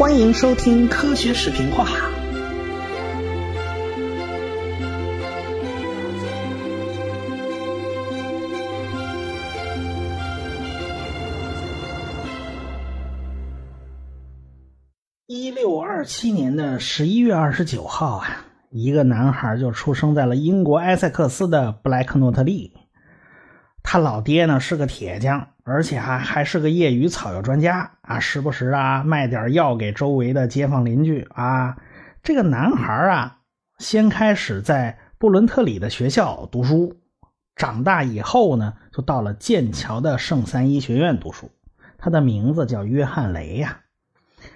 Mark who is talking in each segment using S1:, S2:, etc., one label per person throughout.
S1: 欢迎收听科学视频化。一六二七年的十一月二十九号啊，一个男孩就出生在了英国埃塞克斯的布莱克诺特利。他老爹呢是个铁匠，而且还还是个业余草药专家啊，时不时啊卖点药给周围的街坊邻居啊。这个男孩啊，先开始在布伦特里的学校读书，长大以后呢，就到了剑桥的圣三一学院读书。他的名字叫约翰雷呀。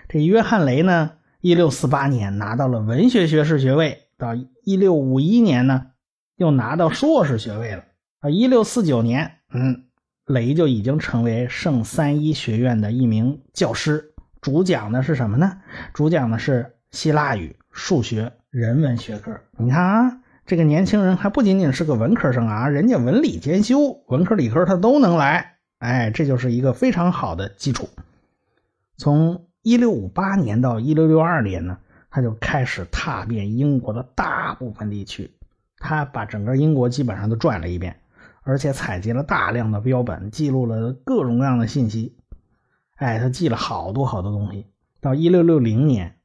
S1: 这约翰雷呢，一六四八年拿到了文学学士学位，到一六五一年呢，又拿到硕士学位了。啊，一六四九年，嗯，雷就已经成为圣三一学院的一名教师，主讲的是什么呢？主讲的是希腊语、数学、人文学科。你看啊，这个年轻人还不仅仅是个文科生啊，人家文理兼修，文科理科他都能来。哎，这就是一个非常好的基础。从一六五八年到一六六二年呢，他就开始踏遍英国的大部分地区，他把整个英国基本上都转了一遍，而且采集了大量的标本，记录了各种各样的信息。哎，他记了好多好多东西。到一六六零年，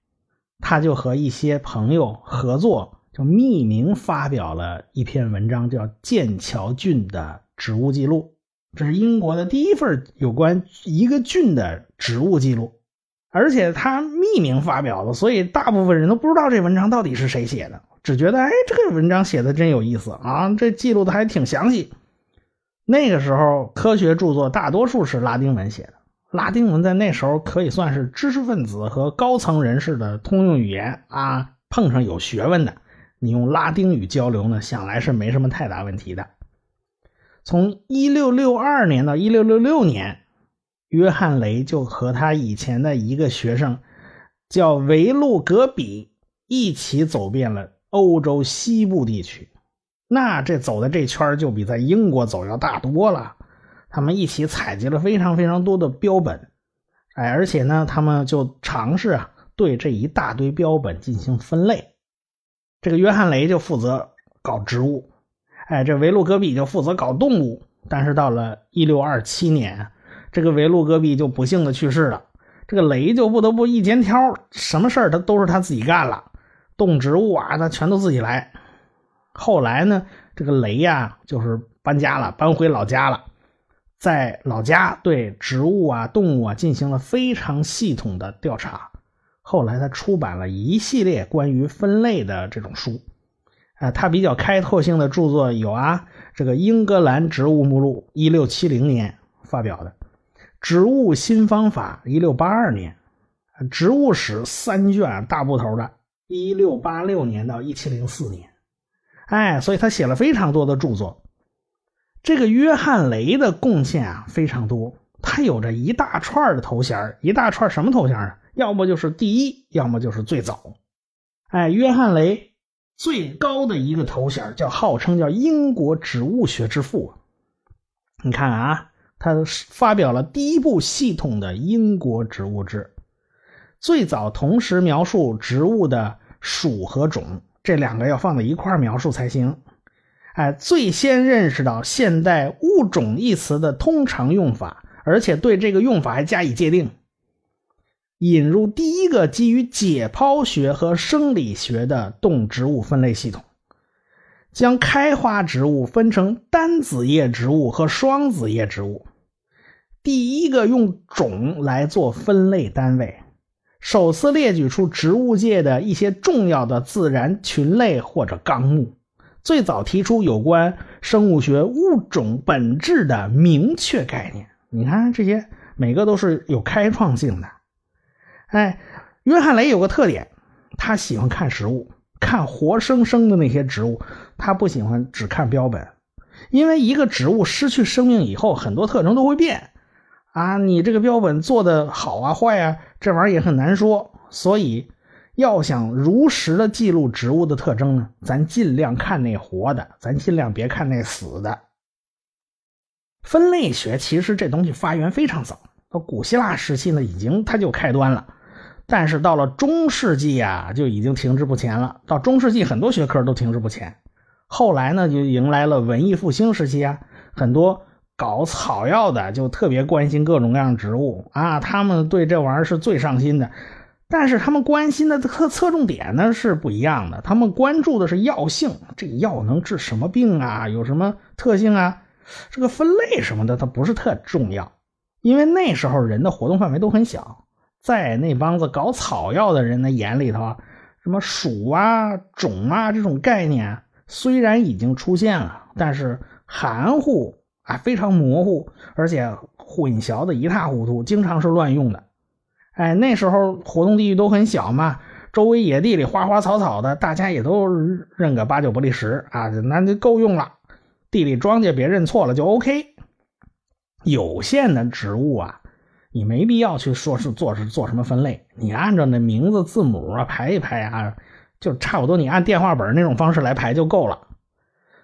S1: 他就和一些朋友合作，就匿名发表了一篇文章，叫《剑桥郡的植物记录》，这是英国的第一份有关一个郡的植物记录。而且他匿名发表的，所以大部分人都不知道这文章到底是谁写的，只觉得哎，这个文章写的真有意思啊，这记录的还挺详细。那个时候，科学著作大多数是拉丁文写的，拉丁文在那时候可以算是知识分子和高层人士的通用语言啊。碰上有学问的，你用拉丁语交流呢，想来是没什么太大问题的。从一六六二年到一六六六年。约翰雷就和他以前的一个学生，叫维路格比，一起走遍了欧洲西部地区。那这走的这圈就比在英国走要大多了。他们一起采集了非常非常多的标本，哎，而且呢，他们就尝试啊对这一大堆标本进行分类。这个约翰雷就负责搞植物，哎，这维路戈比就负责搞动物。但是到了一六二七年。这个维路戈壁就不幸的去世了，这个雷就不得不一肩挑，什么事儿他都是他自己干了，动植物啊，他全都自己来。后来呢，这个雷呀，就是搬家了，搬回老家了，在老家对植物啊、动物啊进行了非常系统的调查。后来他出版了一系列关于分类的这种书，啊，他比较开拓性的著作有啊，这个《英格兰植物目录》，一六七零年发表的。植物新方法，一六八二年；植物史三卷大部头的，一六八六年到一七零四年。哎，所以他写了非常多的著作。这个约翰雷的贡献啊非常多，他有着一大串的头衔一大串什么头衔啊？要么就是第一，要么就是最早。哎，约翰雷最高的一个头衔叫号称叫英国植物学之父。你看啊。他发表了第一部系统的英国植物志，最早同时描述植物的属和种，这两个要放在一块描述才行。哎，最先认识到现代物种一词的通常用法，而且对这个用法还加以界定，引入第一个基于解剖学和生理学的动植物分类系统。将开花植物分成单子叶植物和双子叶植物，第一个用种来做分类单位，首次列举出植物界的一些重要的自然群类或者纲目，最早提出有关生物学物种本质的明确概念。你看这些每个都是有开创性的。哎，约翰雷有个特点，他喜欢看实物。看活生生的那些植物，他不喜欢只看标本，因为一个植物失去生命以后，很多特征都会变啊。你这个标本做的好啊坏啊，这玩意儿也很难说。所以，要想如实的记录植物的特征呢，咱尽量看那活的，咱尽量别看那死的。分类学其实这东西发源非常早，到古希腊时期呢，已经它就开端了。但是到了中世纪啊，就已经停滞不前了。到中世纪，很多学科都停滞不前。后来呢，就迎来了文艺复兴时期啊，很多搞草药的就特别关心各种各样植物啊，他们对这玩意儿是最上心的。但是他们关心的侧侧重点呢是不一样的，他们关注的是药性，这药能治什么病啊？有什么特性啊？这个分类什么的，它不是特重要，因为那时候人的活动范围都很小。在那帮子搞草药的人的眼里头，什么属啊、种啊这种概念虽然已经出现了，但是含糊啊，非常模糊，而且混淆的一塌糊涂，经常是乱用的。哎，那时候活动地域都很小嘛，周围野地里花花草草的，大家也都认个八九不离十啊，那就够用了。地里庄稼别认错了就 OK。有限的植物啊。你没必要去说是做是做什么分类，你按照那名字字母啊排一排啊，就差不多。你按电话本那种方式来排就够了。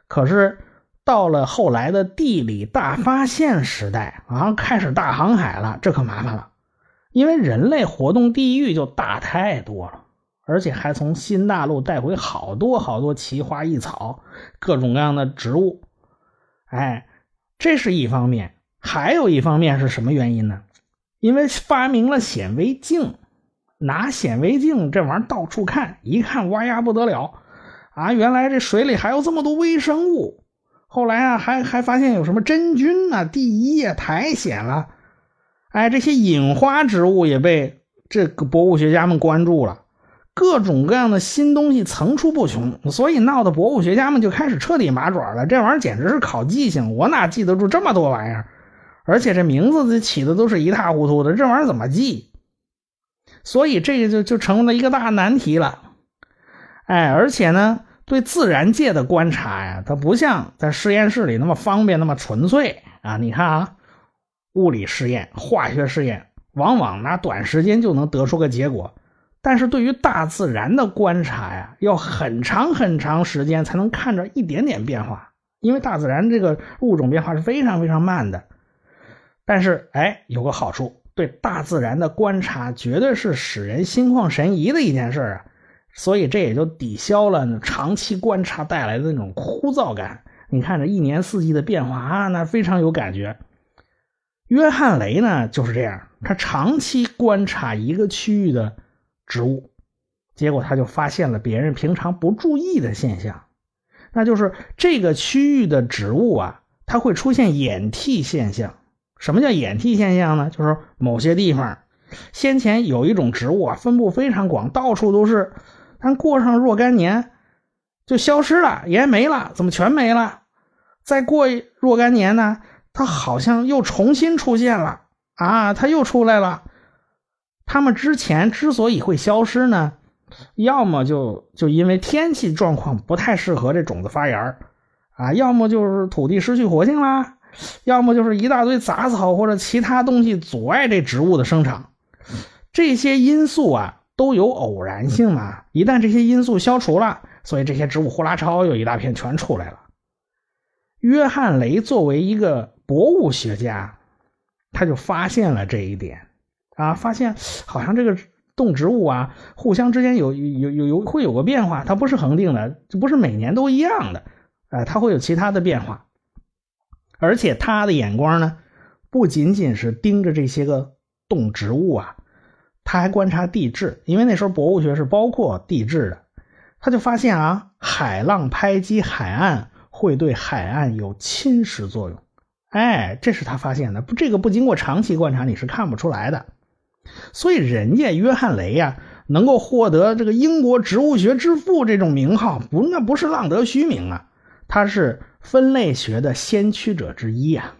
S1: 可是到了后来的地理大发现时代啊，开始大航海了，这可麻烦了，因为人类活动地域就大太多了，而且还从新大陆带回好多好多奇花异草、各种各样的植物。哎，这是一方面，还有一方面是什么原因呢？因为发明了显微镜，拿显微镜这玩意儿到处看，一看哇呀不得了啊！原来这水里还有这么多微生物。后来啊，还还发现有什么真菌啊、地衣啊，苔藓了。哎，这些隐花植物也被这个博物学家们关注了，各种各样的新东西层出不穷，所以闹得博物学家们就开始彻底麻爪了。这玩意儿简直是考记性，我哪记得住这么多玩意儿？而且这名字起的都是一塌糊涂的，这玩意儿怎么记？所以这个就就成了一个大难题了。哎，而且呢，对自然界的观察呀，它不像在实验室里那么方便、那么纯粹啊。你看啊，物理实验、化学实验，往往拿短时间就能得出个结果，但是对于大自然的观察呀，要很长很长时间才能看着一点点变化，因为大自然这个物种变化是非常非常慢的。但是，哎，有个好处，对大自然的观察绝对是使人心旷神怡的一件事啊，所以这也就抵消了长期观察带来的那种枯燥感。你看这一年四季的变化啊，那非常有感觉。约翰雷呢就是这样，他长期观察一个区域的植物，结果他就发现了别人平常不注意的现象，那就是这个区域的植物啊，它会出现掩替现象。什么叫掩替现象呢？就是某些地方先前有一种植物啊，分布非常广，到处都是，但过上若干年就消失了，也没了。怎么全没了？再过若干年呢，它好像又重新出现了啊，它又出来了。它们之前之所以会消失呢，要么就就因为天气状况不太适合这种子发芽啊，要么就是土地失去活性啦。要么就是一大堆杂草或者其他东西阻碍这植物的生长，这些因素啊都有偶然性嘛。一旦这些因素消除了，所以这些植物呼啦超有一大片全出来了。约翰雷作为一个博物学家，他就发现了这一点啊，发现好像这个动植物啊互相之间有有有有会有个变化，它不是恒定的，就不是每年都一样的，呃，它会有其他的变化。而且他的眼光呢，不仅仅是盯着这些个动植物啊，他还观察地质，因为那时候博物学是包括地质的。他就发现啊，海浪拍击海岸会对海岸有侵蚀作用。哎，这是他发现的，不，这个不经过长期观察你是看不出来的。所以人家约翰雷呀，能够获得这个英国植物学之父这种名号，不，那不是浪得虚名啊，他是。分类学的先驱者之一啊。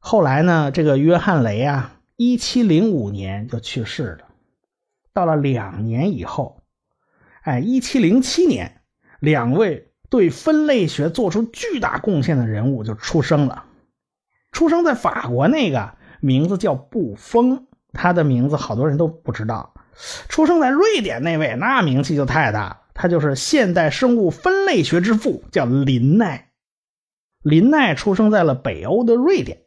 S1: 后来呢，这个约翰雷啊，一七零五年就去世了。到了两年以后，哎，一七零七年，两位对分类学做出巨大贡献的人物就出生了。出生在法国那个名字叫布丰，他的名字好多人都不知道。出生在瑞典那位，那名气就太大。他就是现代生物分类学之父，叫林奈。林奈出生在了北欧的瑞典，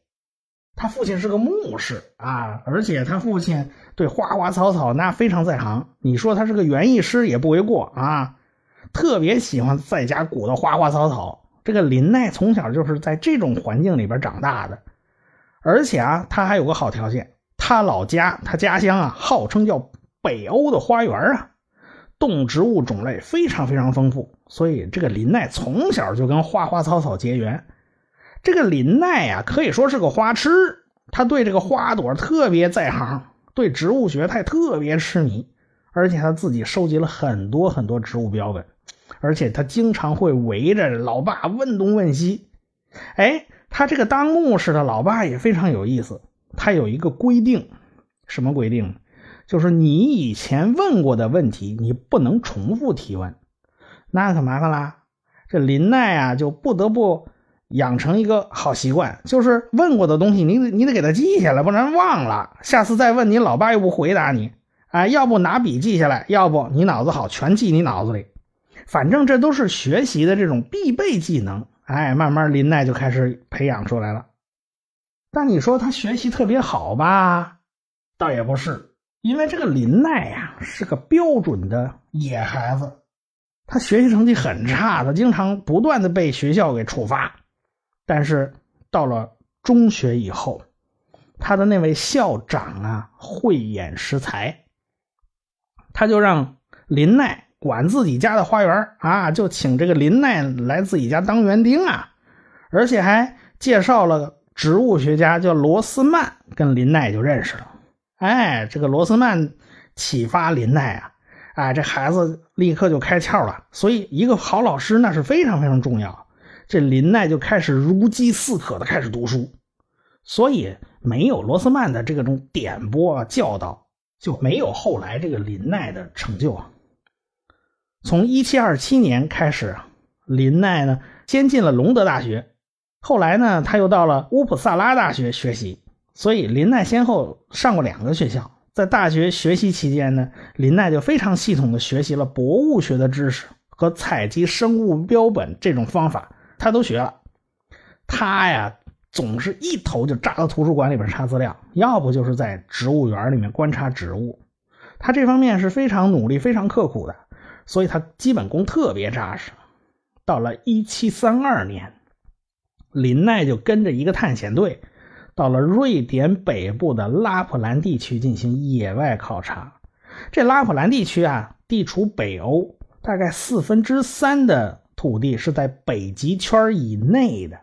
S1: 他父亲是个牧师啊，而且他父亲对花花草草那非常在行。你说他是个园艺师也不为过啊，特别喜欢在家鼓捣花花草草。这个林奈从小就是在这种环境里边长大的，而且啊，他还有个好条件，他老家他家乡啊，号称叫北欧的花园啊，动植物种类非常非常丰富，所以这个林奈从小就跟花花草草结缘。这个林奈呀，可以说是个花痴，他对这个花朵特别在行，对植物学他也特别痴迷，而且他自己收集了很多很多植物标本。而且他经常会围着老爸问东问西，哎，他这个当牧师的老爸也非常有意思。他有一个规定，什么规定？就是你以前问过的问题，你不能重复提问。那可麻烦啦，这林奈啊，就不得不养成一个好习惯，就是问过的东西，你得你得给他记下来，不然忘了，下次再问你老爸又不回答你。哎，要不拿笔记下来，要不你脑子好，全记你脑子里。反正这都是学习的这种必备技能，哎，慢慢林奈就开始培养出来了。但你说他学习特别好吧？倒也不是，因为这个林奈呀是个标准的野孩子，他学习成绩很差，他经常不断的被学校给处罚。但是到了中学以后，他的那位校长啊慧眼识才，他就让林奈。管自己家的花园啊，就请这个林奈来自己家当园丁啊，而且还介绍了植物学家叫罗斯曼，跟林奈就认识了。哎，这个罗斯曼启发林奈啊，哎，这孩子立刻就开窍了。所以，一个好老师那是非常非常重要。这林奈就开始如饥似渴的开始读书，所以没有罗斯曼的这种点拨教导，就没有后来这个林奈的成就啊。从一七二七年开始，林奈呢先进了隆德大学，后来呢他又到了乌普萨拉大学学习。所以林奈先后上过两个学校。在大学学习期间呢，林奈就非常系统的学习了博物学的知识和采集生物标本这种方法，他都学了。他呀总是一头就扎到图书馆里边查资料，要不就是在植物园里面观察植物。他这方面是非常努力、非常刻苦的。所以他基本功特别扎实。到了一七三二年，林奈就跟着一个探险队，到了瑞典北部的拉普兰地区进行野外考察。这拉普兰地区啊，地处北欧，大概四分之三的土地是在北极圈以内的。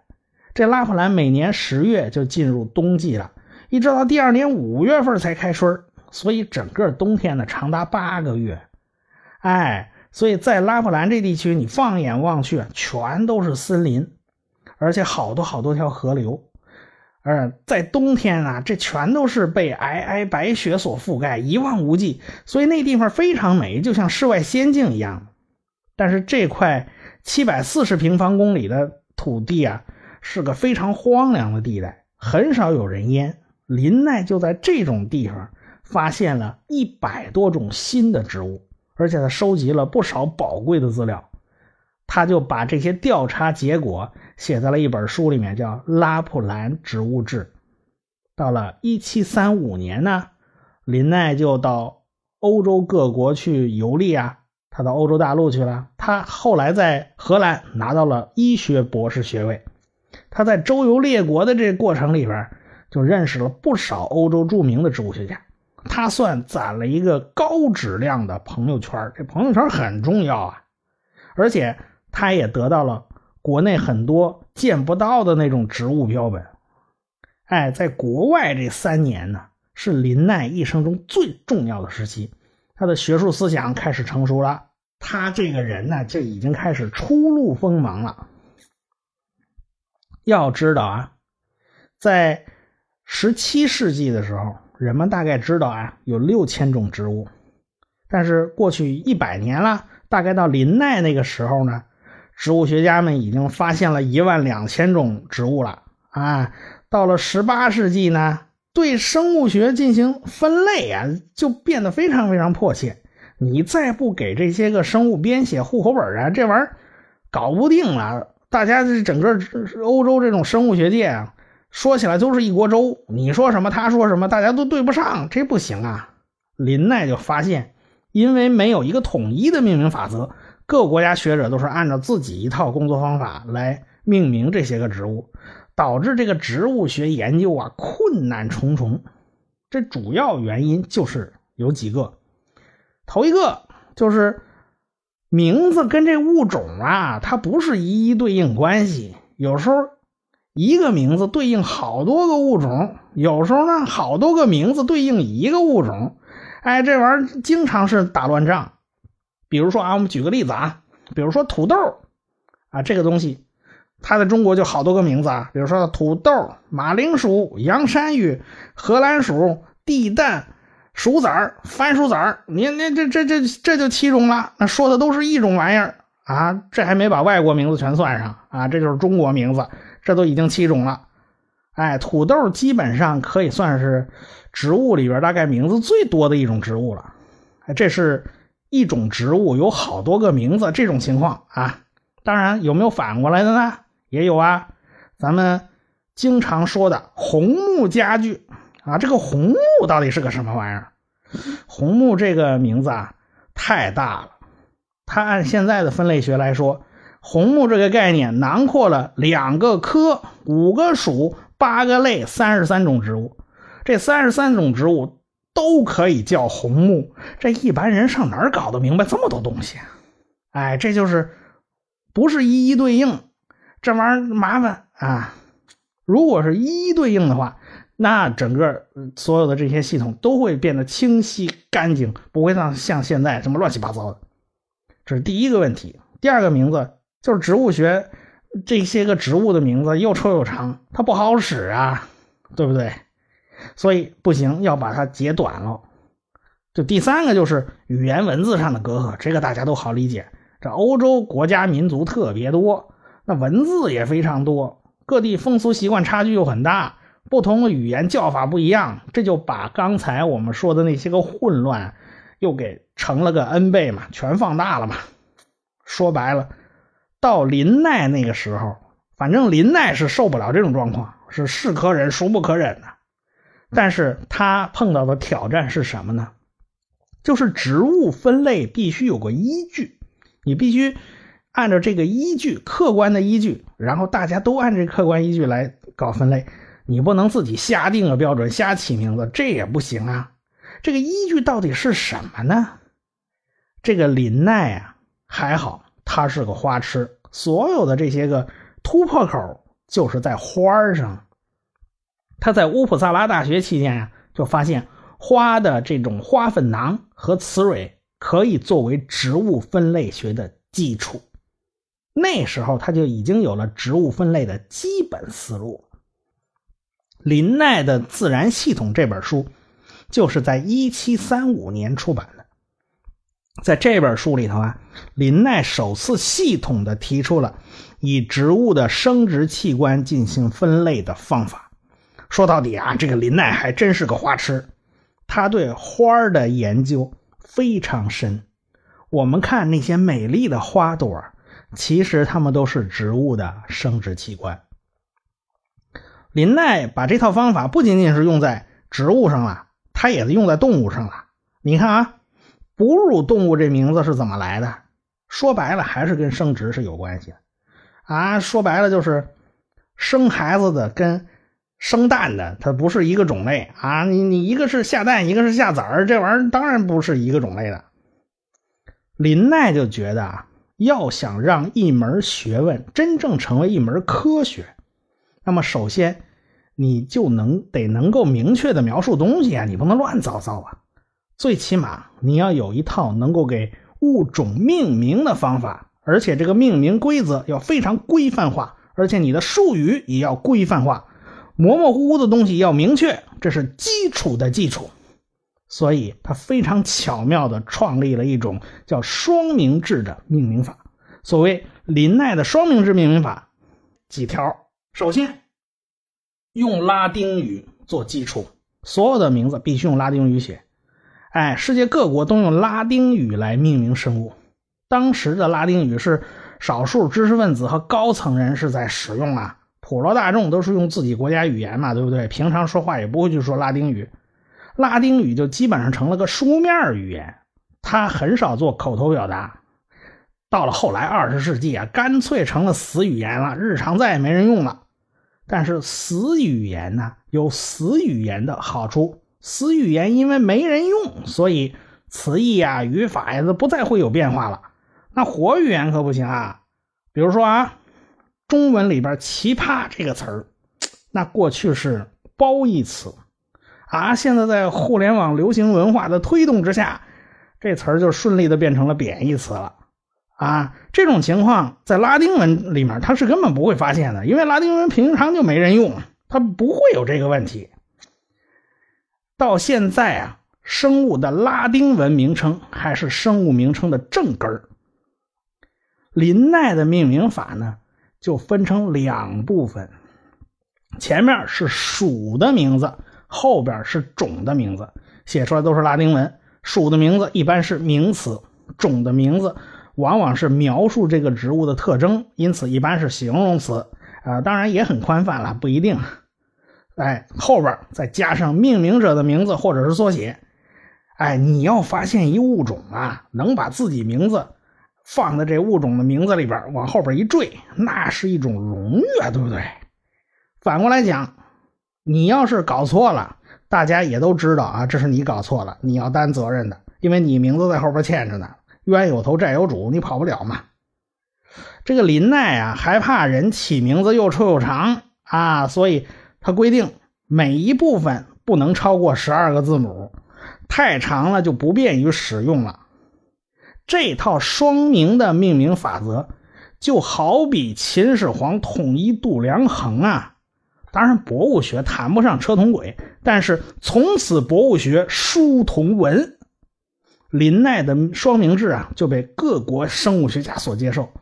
S1: 这拉普兰每年十月就进入冬季了，一直到第二年五月份才开春，所以整个冬天呢长达八个月。哎。所以在拉普兰这地区，你放眼望去，全都是森林，而且好多好多条河流。而在冬天啊，这全都是被皑皑白雪所覆盖，一望无际。所以那地方非常美，就像世外仙境一样。但是这块七百四十平方公里的土地啊，是个非常荒凉的地带，很少有人烟。林奈就在这种地方发现了一百多种新的植物。而且他收集了不少宝贵的资料，他就把这些调查结果写在了一本书里面，叫《拉普兰植物志》。到了1735年呢，林奈就到欧洲各国去游历啊，他到欧洲大陆去了。他后来在荷兰拿到了医学博士学位。他在周游列国的这过程里边，就认识了不少欧洲著名的植物学家。他算攒了一个高质量的朋友圈，这朋友圈很重要啊，而且他也得到了国内很多见不到的那种植物标本。哎，在国外这三年呢，是林奈一生中最重要的时期，他的学术思想开始成熟了，他这个人呢就已经开始初露锋芒了。要知道啊，在十七世纪的时候。人们大概知道啊，有六千种植物，但是过去一百年了，大概到林奈那个时候呢，植物学家们已经发现了一万两千种植物了啊。到了十八世纪呢，对生物学进行分类啊，就变得非常非常迫切。你再不给这些个生物编写户口本啊，这玩意儿搞不定了。大家这整个欧洲这种生物学界啊。说起来都是一锅粥，你说什么他说什么，大家都对不上，这不行啊。林奈就发现，因为没有一个统一的命名法则，各国家学者都是按照自己一套工作方法来命名这些个植物，导致这个植物学研究啊困难重重。这主要原因就是有几个，头一个就是名字跟这物种啊，它不是一一对应关系，有时候一个名字对应好多个物种，有时候呢好多个名字对应一个物种，哎，这玩意儿经常是打乱仗。比如说啊，我们举个例子啊，比如说土豆啊，这个东西它在中国就好多个名字啊，比如说土豆、马铃薯、洋山芋、荷兰薯。地蛋、薯籽儿、番薯籽儿，你你这这这这就七种了。那说的都是一种玩意儿啊，这还没把外国名字全算上啊，这就是中国名字，这都已经七种了。哎，土豆基本上可以算是植物里边大概名字最多的一种植物了。哎，这是一种植物有好多个名字这种情况啊。当然，有没有反过来的呢？也有啊。咱们经常说的红木家具。啊，这个红木到底是个什么玩意儿？红木这个名字啊，太大了。它按现在的分类学来说，红木这个概念囊括了两个科、五个属、八个类、三十三种植物。这三十三种植物都可以叫红木。这一般人上哪儿搞得明白这么多东西啊？哎，这就是不是一一对应，这玩意儿麻烦啊。如果是一一对应的话。那整个所有的这些系统都会变得清晰干净，不会像像现在这么乱七八糟的。这是第一个问题。第二个名字就是植物学这些个植物的名字又臭又长，它不好使啊，对不对？所以不行，要把它截短了。就第三个就是语言文字上的隔阂，这个大家都好理解。这欧洲国家民族特别多，那文字也非常多，各地风俗习惯差距又很大。不同的语言叫法不一样，这就把刚才我们说的那些个混乱，又给成了个 n 倍嘛，全放大了嘛。说白了，到林奈那个时候，反正林奈是受不了这种状况，是是可忍孰不可忍的。但是他碰到的挑战是什么呢？就是植物分类必须有个依据，你必须按照这个依据，客观的依据，然后大家都按这客观依据来搞分类。你不能自己瞎定个标准，瞎起名字，这也不行啊！这个依据到底是什么呢？这个林奈啊，还好，他是个花痴，所有的这些个突破口就是在花上。他在乌普萨拉大学期间呀，就发现花的这种花粉囊和雌蕊可以作为植物分类学的基础。那时候他就已经有了植物分类的基本思路。林奈的《自然系统》这本书，就是在一七三五年出版的。在这本书里头啊，林奈首次系统的提出了以植物的生殖器官进行分类的方法。说到底啊，这个林奈还真是个花痴，他对花的研究非常深。我们看那些美丽的花朵，其实它们都是植物的生殖器官。林奈把这套方法不仅仅是用在植物上了，他也是用在动物上了。你看啊，哺乳动物这名字是怎么来的？说白了还是跟生殖是有关系的啊。说白了就是生孩子的跟生蛋的，它不是一个种类啊。你你一个是下蛋，一个是下崽儿，这玩意儿当然不是一个种类的。林奈就觉得啊，要想让一门学问真正成为一门科学。那么首先，你就能得能够明确的描述东西啊，你不能乱糟糟啊。最起码你要有一套能够给物种命名的方法，而且这个命名规则要非常规范化，而且你的术语也要规范化，模模糊糊的东西要明确，这是基础的基础。所以他非常巧妙的创立了一种叫双名制的命名法。所谓林奈的双名制命名法，几条。首先，用拉丁语做基础，所有的名字必须用拉丁语写。哎，世界各国都用拉丁语来命名生物。当时的拉丁语是少数知识分子和高层人士在使用啊，普罗大众都是用自己国家语言嘛，对不对？平常说话也不会去说拉丁语，拉丁语就基本上成了个书面语言，它很少做口头表达。到了后来二十世纪啊，干脆成了死语言了，日常再也没人用了。但是死语言呢，有死语言的好处，死语言因为没人用，所以词义呀、语法呀都不再会有变化了。那活语言可不行啊，比如说啊。中文里边“奇葩”这个词儿，那过去是褒义词啊，现在在互联网流行文化的推动之下，这词儿就顺利的变成了贬义词了啊。这种情况在拉丁文里面它是根本不会发现的，因为拉丁文平常就没人用，它不会有这个问题。到现在啊，生物的拉丁文名称还是生物名称的正根儿。林奈的命名法呢？就分成两部分，前面是属的名字，后边是种的名字，写出来都是拉丁文。属的名字一般是名词，种的名字往往是描述这个植物的特征，因此一般是形容词。啊，当然也很宽泛了，不一定。哎，后边再加上命名者的名字或者是缩写。哎，你要发现一物种啊，能把自己名字。放在这物种的名字里边，往后边一缀，那是一种荣誉啊，对不对？反过来讲，你要是搞错了，大家也都知道啊，这是你搞错了，你要担责任的，因为你名字在后边欠着呢。冤有头债有主，你跑不了嘛。这个林奈啊，还怕人起名字又臭又长啊，所以他规定每一部分不能超过十二个字母，太长了就不便于使用了。这套双名的命名法则，就好比秦始皇统一度量衡啊。当然，博物学谈不上车同轨，但是从此博物学书同文。林奈的双名制啊，就被各国生物学家所接受。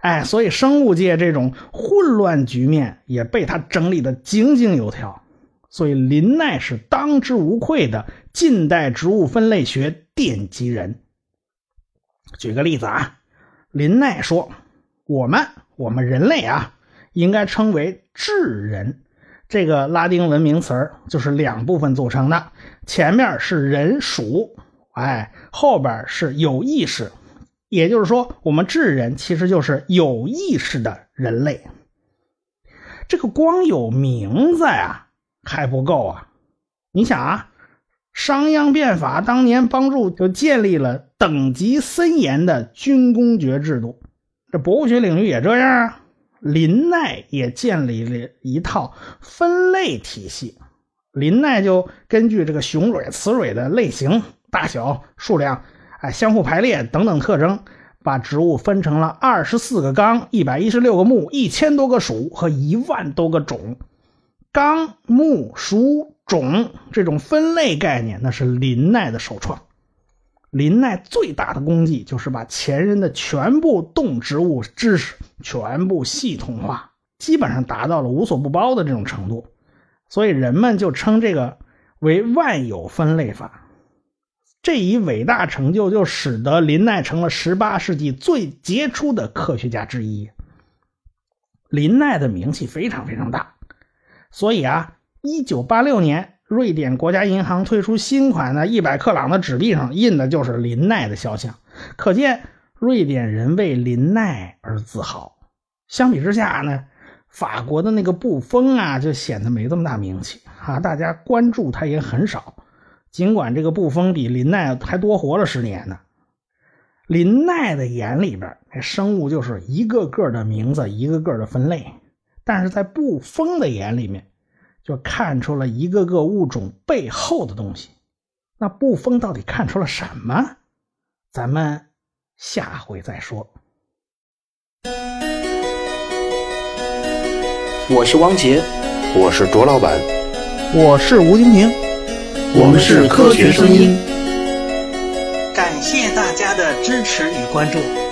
S1: 哎，所以生物界这种混乱局面也被他整理的井井有条。所以林奈是当之无愧的近代植物分类学奠基人。举个例子啊，林奈说：“我们我们人类啊，应该称为智人。这个拉丁文名词就是两部分组成的，前面是人属，哎，后边是有意识。也就是说，我们智人其实就是有意识的人类。这个光有名字呀还不够啊，你想啊。”商鞅变法当年帮助就建立了等级森严的军功爵制度，这博物学领域也这样啊。林奈也建立了一套分类体系，林奈就根据这个雄蕊、雌蕊的类型、大小、数量、哎相互排列等等特征，把植物分成了二十四个纲、一百一十六个目、一千多个属和一万多个种。纲、目、属。种这种分类概念，那是林奈的首创。林奈最大的功绩就是把前人的全部动植物知识全部系统化，基本上达到了无所不包的这种程度。所以人们就称这个为万有分类法。这一伟大成就就使得林奈成了18世纪最杰出的科学家之一。林奈的名气非常非常大，所以啊。一九八六年，瑞典国家银行推出新款的一百克朗的纸币上印的就是林奈的肖像，可见瑞典人为林奈而自豪。相比之下呢，法国的那个布封啊，就显得没这么大名气啊，大家关注他也很少。尽管这个布封比林奈还多活了十年呢。林奈的眼里边，那生物就是一个个的名字，一个个的分类，但是在布封的眼里面。就看出了一个个物种背后的东西，那布封到底看出了什么？咱们下回再说。
S2: 我是汪杰，
S3: 我是卓老板，
S1: 我是吴晶晶，
S2: 我们是科学声音。
S1: 感谢大家的支持与关注。